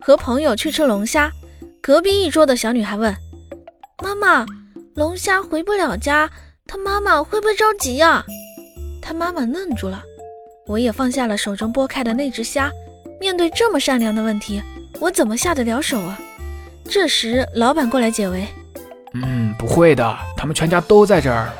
和朋友去吃龙虾。隔壁一桌的小女孩问：“妈妈，龙虾回不了家，他妈妈会不会着急呀？”他妈妈愣住了。我也放下了手中剥开的那只虾。面对这么善良的问题，我怎么下得了手啊？这时，老板过来解围：“嗯，不会的，他们全家都在这儿。”